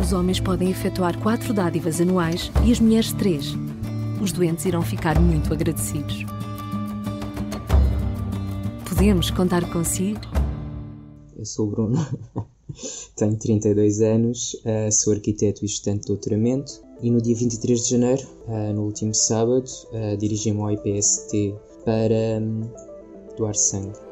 Os homens podem efetuar quatro dádivas anuais e as mulheres três. Os doentes irão ficar muito agradecidos. Podemos contar consigo? Eu sou o Bruno, tenho 32 anos, eh, sou arquiteto e estudante de doutoramento e no dia 23 de janeiro, eh, no último sábado, eh, dirigi-me ao IPST para hum, doar sangue.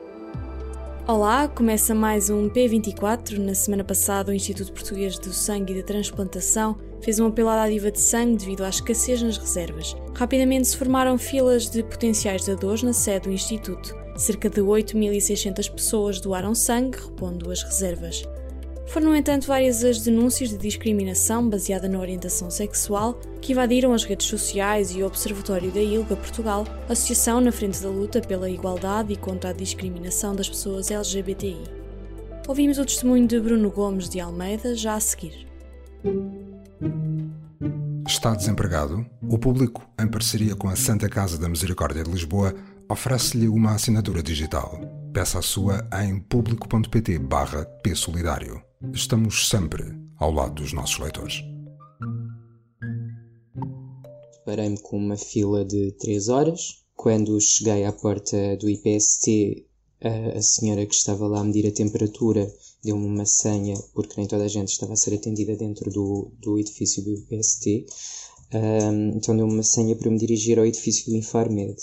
Olá, começa mais um P24. Na semana passada, o Instituto Português do Sangue e da Transplantação fez um apelo à dádiva de sangue devido à escassez nas reservas. Rapidamente se formaram filas de potenciais dadores na sede do Instituto. Cerca de 8.600 pessoas doaram sangue, repondo as reservas. Foram, no entanto, várias as denúncias de discriminação baseada na orientação sexual que invadiram as redes sociais e o Observatório da ILGA Portugal, associação na frente da luta pela igualdade e contra a discriminação das pessoas LGBTI. Ouvimos o testemunho de Bruno Gomes de Almeida já a seguir. Está desempregado? O público, em parceria com a Santa Casa da Misericórdia de Lisboa, oferece-lhe uma assinatura digital. Peça a sua em público.pt barra Solidário. Estamos sempre ao lado dos nossos leitores. Parei-me com uma fila de 3 horas. Quando cheguei à porta do IPST, a, a senhora que estava lá a medir a temperatura deu-me uma senha, porque nem toda a gente estava a ser atendida dentro do, do edifício do IPST. Um, então deu-me uma senha para me dirigir ao edifício do Infarmed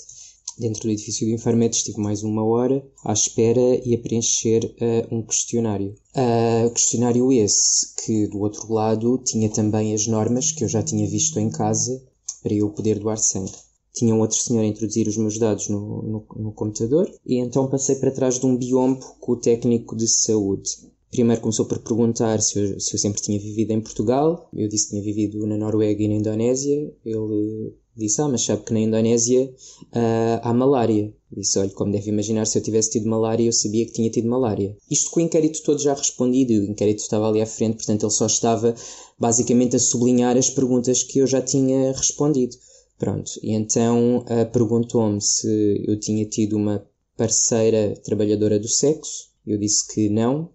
dentro do edifício do Infarmed estive mais uma hora à espera e a preencher uh, um questionário. Uh, questionário esse que do outro lado tinha também as normas que eu já tinha visto em casa para eu poder doar sangue. Tinha um outro senhor a introduzir os meus dados no, no, no computador e então passei para trás de um biombo com o técnico de saúde. Primeiro começou por perguntar se eu, se eu sempre tinha vivido em Portugal. Eu disse que tinha vivido na Noruega e na Indonésia. Ele Disse, ah, mas sabe que na Indonésia uh, há malária. Disse, olha, como deve imaginar, se eu tivesse tido malária, eu sabia que tinha tido malária. Isto com o inquérito todo já respondido, e o inquérito estava ali à frente, portanto ele só estava basicamente a sublinhar as perguntas que eu já tinha respondido. Pronto, e então uh, perguntou-me se eu tinha tido uma parceira trabalhadora do sexo. Eu disse que não.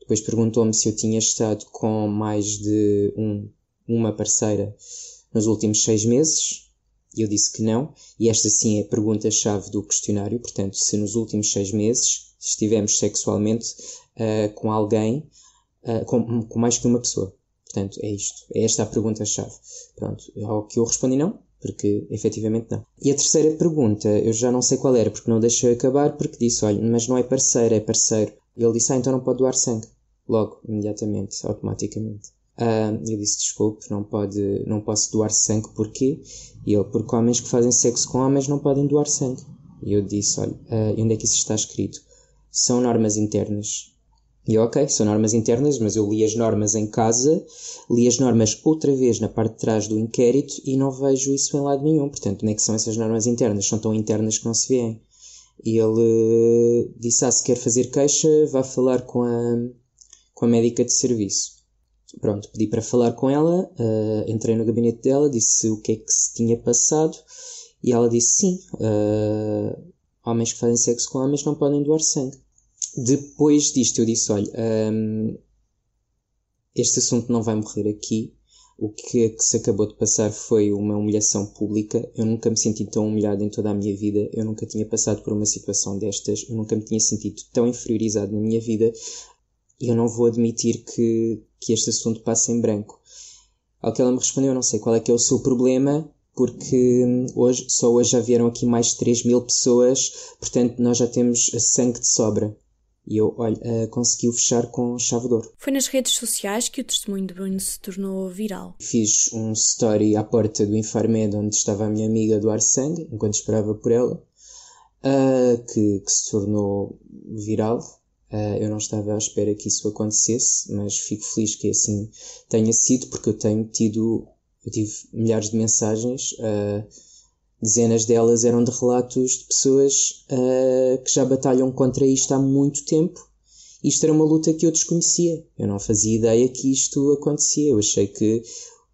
Depois perguntou-me se eu tinha estado com mais de um, uma parceira nos últimos seis meses. Eu disse que não, e esta sim é a pergunta-chave do questionário. Portanto, se nos últimos seis meses estivemos sexualmente uh, com alguém, uh, com, com, mais que uma pessoa. Portanto, é isto. É esta a pergunta-chave. Pronto. Ao que eu respondi não, porque efetivamente não. E a terceira pergunta, eu já não sei qual era, porque não deixei acabar, porque disse: olha, mas não é parceiro, é parceiro. E ele disse: ah, então não pode doar sangue. Logo, imediatamente, automaticamente. Uh, eu disse desculpe, não, pode, não posso doar sangue, porquê? E ele, porque homens que fazem sexo com homens não podem doar sangue. E eu disse, olha, uh, onde é que isso está escrito? São normas internas. E eu, ok, são normas internas, mas eu li as normas em casa, li as normas outra vez na parte de trás do inquérito e não vejo isso em lado nenhum. Portanto, onde é que são essas normas internas? São tão internas que não se vêem. E ele uh, disse, ah, se quer fazer queixa, vá falar com a, com a médica de serviço. Pronto, pedi para falar com ela, uh, entrei no gabinete dela, disse o que é que se tinha passado e ela disse sim, uh, homens que fazem sexo com homens não podem doar sangue. Depois disto eu disse, olha, um, ehm, este assunto não vai morrer aqui, o que, que, se acabou de passar foi uma humilhação pública. Eu nunca me senti tão humilhado em toda a minha vida. Eu nunca tinha passado por uma situação destas. Eu nunca me tinha sentido tão inferiorizado na minha vida. Eu não vou admitir que, que este assunto passe em branco. Ao que ela me respondeu, não sei qual é que é o seu problema, porque hum, hoje, só hoje já vieram aqui mais de 3 mil pessoas, portanto nós já temos sangue de sobra. E eu, olha, uh, conseguiu fechar com chave de ouro. Foi nas redes sociais que o testemunho de Bruno se tornou viral. Fiz um story à porta do Infarmed onde estava a minha amiga doar sangue, enquanto esperava por ela, uh, que, que se tornou viral Uh, eu não estava à espera que isso acontecesse, mas fico feliz que assim tenha sido, porque eu tenho tido, eu tive milhares de mensagens, uh, dezenas delas eram de relatos de pessoas uh, que já batalham contra isto há muito tempo. Isto era uma luta que eu desconhecia. Eu não fazia ideia que isto acontecia. Eu achei que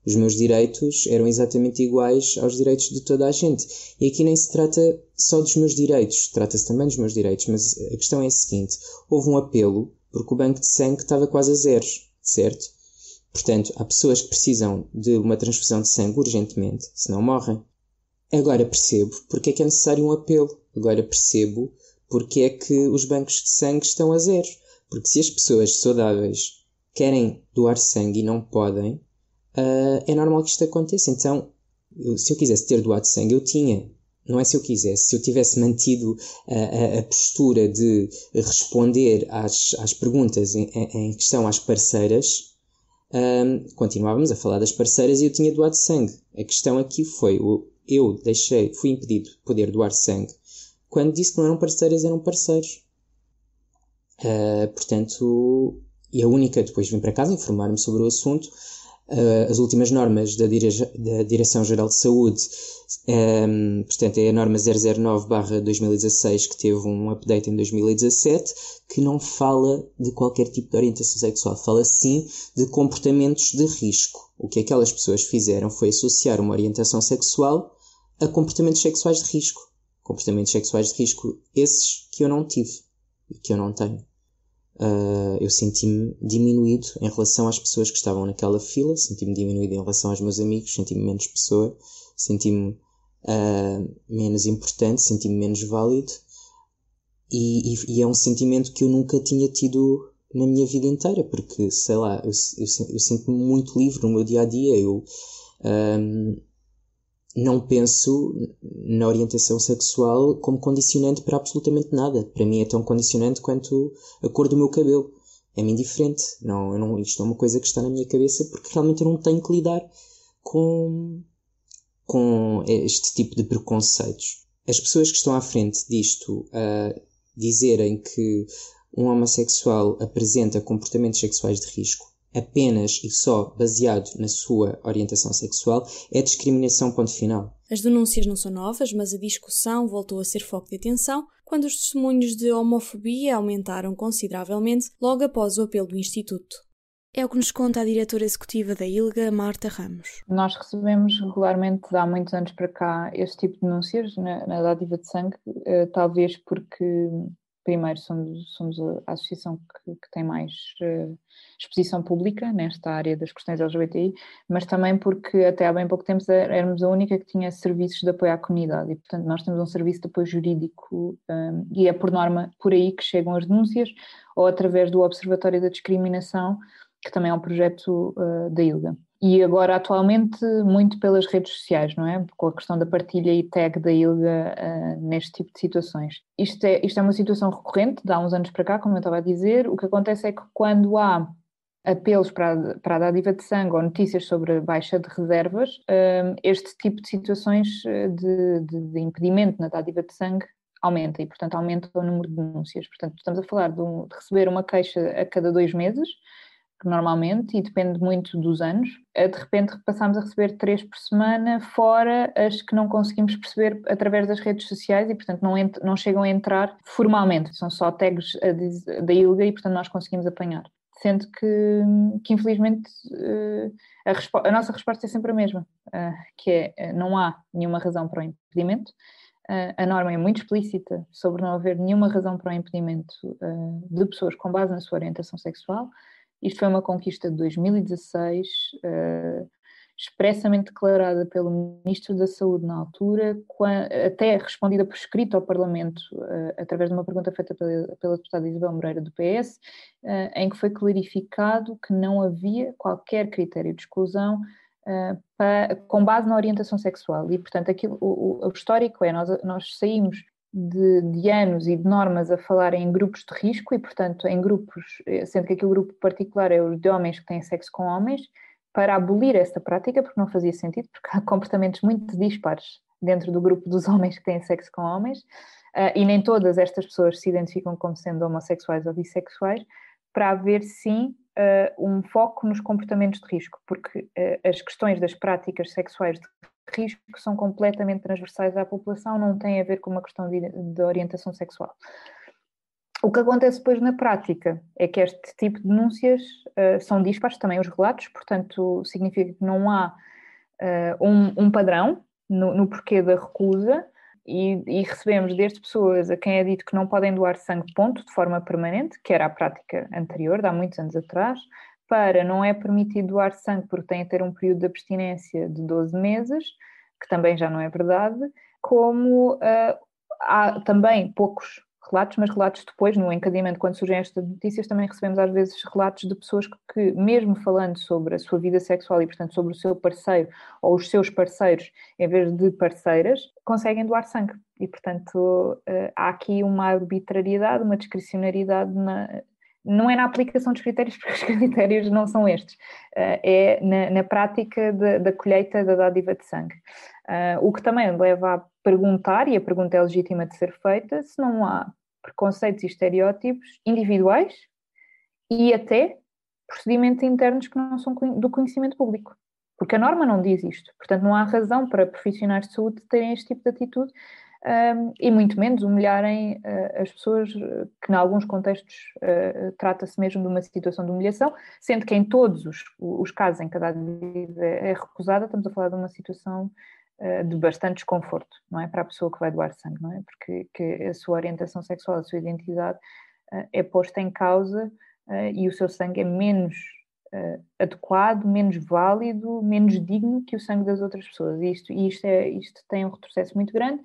os meus direitos eram exatamente iguais aos direitos de toda a gente. E aqui nem se trata só dos meus direitos, trata-se também dos meus direitos, mas a questão é a seguinte: houve um apelo porque o banco de sangue estava quase a zeros, certo? Portanto, há pessoas que precisam de uma transfusão de sangue urgentemente, senão morrem. Agora percebo porque é que é necessário um apelo. Agora percebo porque é que os bancos de sangue estão a zeros. Porque se as pessoas saudáveis querem doar sangue e não podem, uh, é normal que isto aconteça. Então, se eu quisesse ter doado sangue, eu tinha. Não é se eu quisesse, se eu tivesse mantido a, a, a postura de responder às, às perguntas em, em, questão às parceiras, um, continuávamos a falar das parceiras e eu tinha doado sangue. A questão aqui foi, eu deixei, fui impedido de poder doar sangue quando disse que não eram parceiras, eram parceiros. Uh, portanto, e a única, depois vim para casa informar-me sobre o assunto, as últimas normas da Direção-Geral de Saúde, um, ehm, portanto é a norma 009-2016 que teve um update em 2017, que não fala de qualquer tipo de orientação sexual, fala sim de comportamentos de risco. O que aquelas pessoas fizeram foi associar uma orientação sexual a comportamentos sexuais de risco. Comportamentos sexuais de risco esses que eu não tive e que eu não tenho uh, eu senti-me diminuído em relação às pessoas que estavam naquela fila, senti-me diminuído em relação aos meus amigos, senti-me menos pessoa, senti-me uh, menos importante, senti-me menos válido. E, e, e, é um sentimento que eu nunca tinha tido na minha vida inteira, porque, sei lá, eu, eu, eu sinto-me muito livre no meu dia a dia. Eu, um, ah, não penso na orientação sexual como condicionante para absolutamente nada. Para mim é tão condicionante quanto a cor do meu cabelo. É-me indiferente. Não, não, isto é uma coisa que está na minha cabeça porque realmente eu não tenho que lidar com, com este tipo de preconceitos. As pessoas que estão à frente disto a dizerem que um homossexual apresenta comportamentos sexuais de risco apenas e só baseado na sua orientação sexual é discriminação, ponto final. As denúncias não são novas, mas a discussão voltou a ser foco de atenção quando os testemunhos de homofobia aumentaram consideravelmente logo após o apelo do Instituto. É o que nos conta a diretora executiva da ILGA, Marta Ramos. Nós recebemos regularmente, há muitos anos para cá, este tipo de denúncias na, na dádiva de sangue, eh, talvez porque primeiro somos, somos a associação que, que tem mais uh, exposição pública nesta área das questões LGBTI, mas também porque até há bem pouco tempo éramos a única que tinha serviços de apoio à comunidade e, portanto, nós temos um serviço de apoio jurídico um, e é por norma por aí que chegam as denúncias ou através do Observatório da Discriminação, que também é um projeto uh, da ILGA e agora atualmente muito pelas redes sociais, não é? Com a questão da partilha e tag da ILGA uh, neste tipo de situações. Isto é, isto é uma situação recorrente, de há uns anos para cá, como eu estava a dizer. O que acontece é que quando há apelos para, para a dádiva de sangue ou notícias sobre baixa de reservas, uh, este tipo de situações ah, de, de, de, impedimento na dádiva de sangue aumenta e, portanto, aumenta o número de denúncias. Portanto, estamos a falar de, um, de receber uma queixa a cada dois meses, normalmente, e depende muito dos anos, de repente passamos a receber três por semana, fora as que não conseguimos perceber através das redes sociais e, portanto, não, não chegam a entrar formalmente, são só tags da ILGA e, portanto, nós conseguimos apanhar. Sendo que, que infelizmente, eh, a, a, nossa resposta é sempre a mesma, eh, que é eh, não há nenhuma razão para o impedimento, a norma é muito explícita sobre não haver nenhuma razão para o impedimento de pessoas com base na sua orientação sexual, isto foi uma conquista de 2016, uh, eh, expressamente declarada pelo Ministro da Saúde na altura, até respondida por escrito ao Parlamento, uh, através de uma pergunta feita pela, pela deputada Isabel Moreira do PS, uh, eh, em que foi clarificado que não havia qualquer critério de exclusão para, com base na orientação sexual. E, portanto, aquilo, o, o histórico é, nós, nós saímos de, de, anos e de normas a falar em grupos de risco e, portanto, em grupos, eh, sendo que aquele grupo particular é o de homens que têm sexo com homens, para abolir esta prática, porque não fazia sentido, porque há comportamentos muito dispares dentro do grupo dos homens que têm sexo com homens, uh, e nem todas estas pessoas se identificam como sendo homossexuais ou bissexuais, para haver sim uh, um foco nos comportamentos de risco, porque uh, as questões das práticas sexuais de risco são completamente transversais à população, não têm a ver com uma questão de, de orientação sexual. O que acontece depois na prática é que este tipo de denúncias uh, são dispares também os relatos, portanto, significa que não há uh, um, um, padrão no, no, porquê da recusa e, e, recebemos desde pessoas a quem é dito que não podem doar sangue, ponto, de forma permanente, que era a prática anterior, de há muitos anos atrás, para não é permitido doar sangue porque tem a ter um período de abstinência de 12 meses, que também já não é verdade, como uh, há também poucos relatos, mas relatos depois, no encadeamento, quando surgem estas notícias, também recebemos às vezes relatos de pessoas que, mesmo falando sobre a sua vida sexual e, portanto, sobre o seu parceiro ou os seus parceiros, em vez de parceiras, conseguem doar sangue. E, portanto, eh, há aqui uma arbitrariedade, uma discricionariedade na, não é na aplicação dos critérios, porque os critérios não são estes, eh, é na, na prática de, da colheita da dádiva de sangue. Uh, o que também leva a perguntar, e a pergunta é legítima de ser feita, se não há preconceitos e estereótipos individuais e até procedimentos internos que não são do conhecimento público. Porque a norma não diz isto. Portanto, não há razão para profissionais de saúde terem este tipo de atitude um, e muito menos humilharem uh, as pessoas, que em alguns contextos uh, trata-se mesmo de uma situação de humilhação, sendo que em todos os, os casos em que a dádiva é recusada, estamos a falar de uma situação uh, de bastante desconforto, não é? Para a pessoa que vai doar sangue, não é? Porque a sua orientação sexual, a sua identidade é posta em causa e o seu sangue é menos adequado, menos válido, menos digno que o sangue das outras pessoas. E isto, isto, é, isto tem um retrocesso muito grande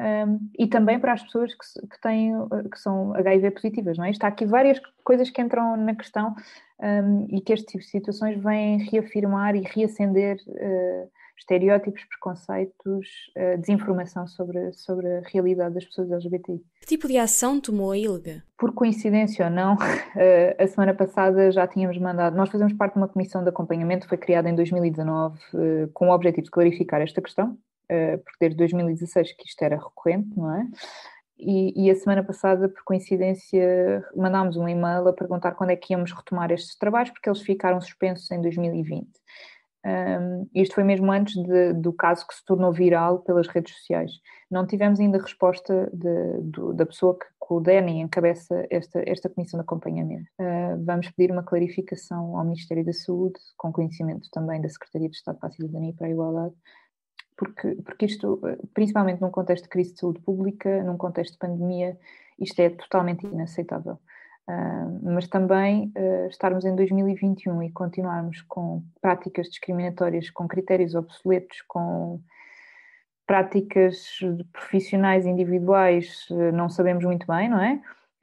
um, e também para as pessoas que, que, têm, que são HIV positivas, não é? Está aqui várias coisas que entram na questão um, e que este tipo de situações vêm reafirmar e reacender uh, estereótipos, preconceitos, uh, desinformação sobre, sobre a realidade das pessoas LGBTI. Que tipo de ação tomou a ILGA? Por coincidência ou não, uh, a semana passada já tínhamos mandado, nós fazemos parte de uma comissão de acompanhamento, foi criada em 2019 com o objetivo de clarificar esta questão, eh, porque desde 2016 que isto era recorrente, não é? E, e, a semana passada, por coincidência, mandámos um e-mail a perguntar quando é que íamos retomar estes trabalhos, porque eles ficaram suspensos em 2020. Um, isto foi mesmo antes de, do caso que se tornou viral pelas redes sociais. Não tivemos ainda resposta de, da pessoa que coordena e encabeça esta, esta comissão de acompanhamento. Uh, vamos pedir uma clarificação ao Ministério da Saúde, com conhecimento também da Secretaria de Estado para a Cidadania e para a Igualdade, porque, porque isto, principalmente num contexto de crise de saúde pública, num contexto de pandemia, isto é totalmente inaceitável. Uh, mas também uh, estarmos em 2021 e continuarmos com práticas discriminatórias, com critérios obsoletos, com práticas profissionais individuais, uh, não sabemos muito bem, não é?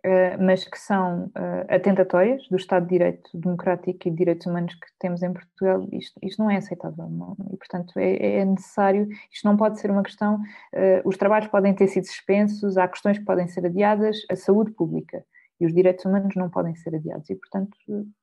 Eh, mas que são uh, atentatórias do Estado de Direito Democrático e de Direitos Humanos que temos em Portugal, isto, isto não é aceitável. Não? E, portanto, é, é, necessário, isto não pode ser uma questão, uh, os trabalhos podem ter sido suspensos, há questões que podem ser adiadas, a saúde pública e os direitos humanos não podem ser adiados e, portanto,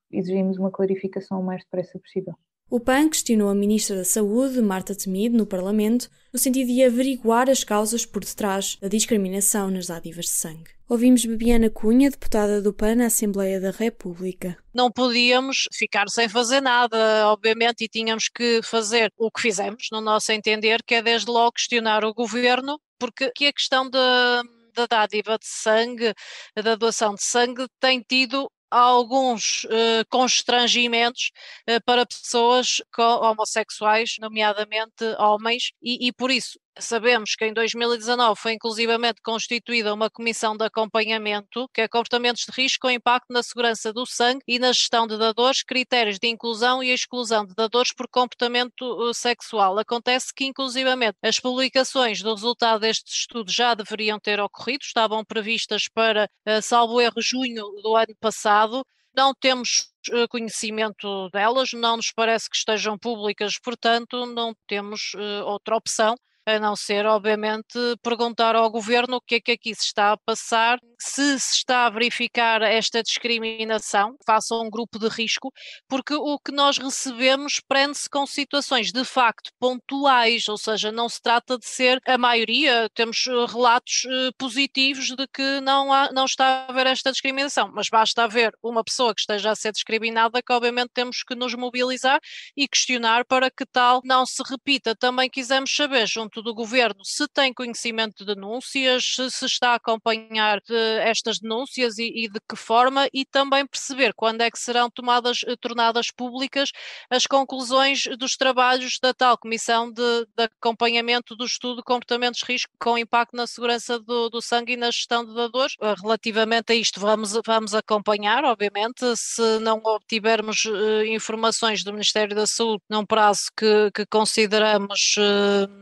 exigimos uma clarificação o mais depressa possível. O PAN questionou a Ministra da Saúde, Marta Temido, no Parlamento, no sentido de averiguar as causas por detrás da discriminação nas dádivas de sangue. Ouvimos Bebiana Cunha, deputada do PAN na Assembleia da República. Não podíamos ficar sem fazer nada, obviamente, e tínhamos que fazer o que fizemos, no nosso entender, que é desde logo questionar o governo, porque aqui a questão da da dádiva de sangue, da doação de sangue, tem tido alguns uh, constrangimentos uh, para pessoas homossexuais, nomeadamente homens, e, e por isso Sabemos que em 2019 foi inclusivamente constituída uma comissão de acompanhamento, que é comportamentos de risco com impacto na segurança do sangue e na gestão de dadores, critérios de inclusão e exclusão de dadores por comportamento eh, sexual. Acontece que inclusivamente as publicações do resultado destes estudos já deveriam ter ocorrido, estavam previstas para, eh, salvo erro, junho do ano passado. Não temos eh, conhecimento delas, não nos parece que estejam públicas, portanto, não temos outra opção a não ser, obviamente, perguntar ao governo o que é que aqui se está a passar, se se está a verificar esta discriminação, faça um grupo de risco, porque o que nós recebemos prende-se com situações de facto pontuais, ou seja, não se trata de ser a maioria, temos eh, relatos eh, positivos de que não, há, não está a haver esta discriminação, mas basta haver uma pessoa que esteja a ser discriminada que obviamente temos que nos mobilizar e questionar para que tal não se repita. Também quisemos saber, junto do governo, se tem conhecimento de denúncias, se está a acompanhar de estas denúncias e, e, de que forma, e também perceber quando é que serão tomadas, eh, tornadas públicas as conclusões dos trabalhos da tal Comissão de, de Acompanhamento do Estudo de Comportamentos de Risco com impacto na segurança do, do sangue e na gestão de dadores. Eh, relativamente a isto, vamos, vamos acompanhar, obviamente, se não obtivermos informações do Ministério da Saúde num prazo que, que consideramos. Uh,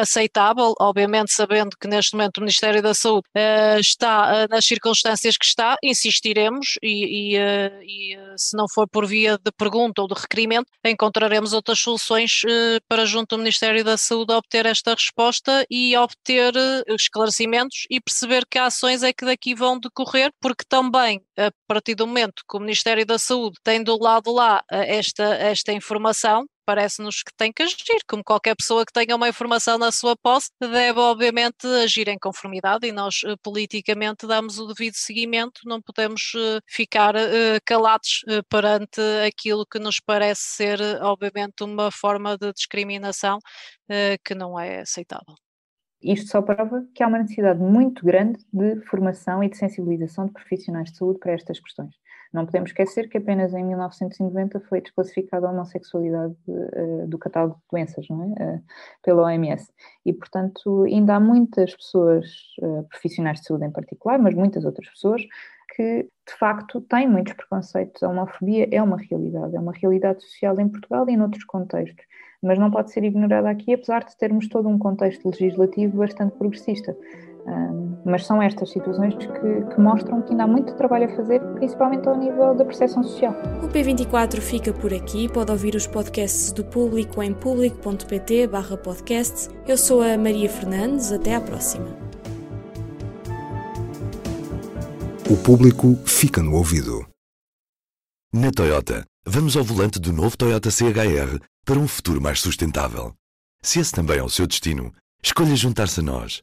aceitável, obviamente sabendo que neste momento o Ministério da Saúde uh, está uh, nas circunstâncias que está, insistiremos e, e, uh, e, se não for por via de pergunta ou de requerimento, encontraremos outras soluções para junto do Ministério da Saúde obter esta resposta e obter esclarecimentos e perceber que ações é que daqui vão decorrer, porque também a partir do momento que o Ministério da Saúde tem do lado lá esta, esta informação, parece-nos que tem que agir, como qualquer pessoa que tenha uma informação na sua posse, deve obviamente agir em conformidade e nós eh, politicamente damos o devido seguimento, não podemos eh, ficar eh, calados perante aquilo que nos parece ser obviamente uma forma de discriminação que não é aceitável. Isto só prova que há uma necessidade muito grande de formação e de sensibilização de profissionais de saúde para estas questões. Não podemos esquecer que apenas em 1990 foi desclassificada a homossexualidade uh, do catálogo de doenças, não é? Uh, pela OMS. E, portanto, ainda há muitas pessoas, uh, profissionais de saúde em particular, mas muitas outras pessoas, que de facto têm muitos preconceitos. A homofobia é uma realidade, é uma realidade social em Portugal e em outros contextos, mas não pode ser ignorada aqui, apesar de termos todo um contexto legislativo bastante progressista mas são estas situações que, que, mostram que ainda há muito trabalho a fazer, principalmente ao nível da percepção social. O P24 fica por aqui. Pode ouvir os podcasts do público em público.pt podcasts. Eu sou a Maria Fernandes. Até à próxima. O público fica no ouvido. Na Toyota, vamos ao volante do novo Toyota CHR para um futuro mais sustentável. Se esse também é o seu destino, escolha juntar-se a nós.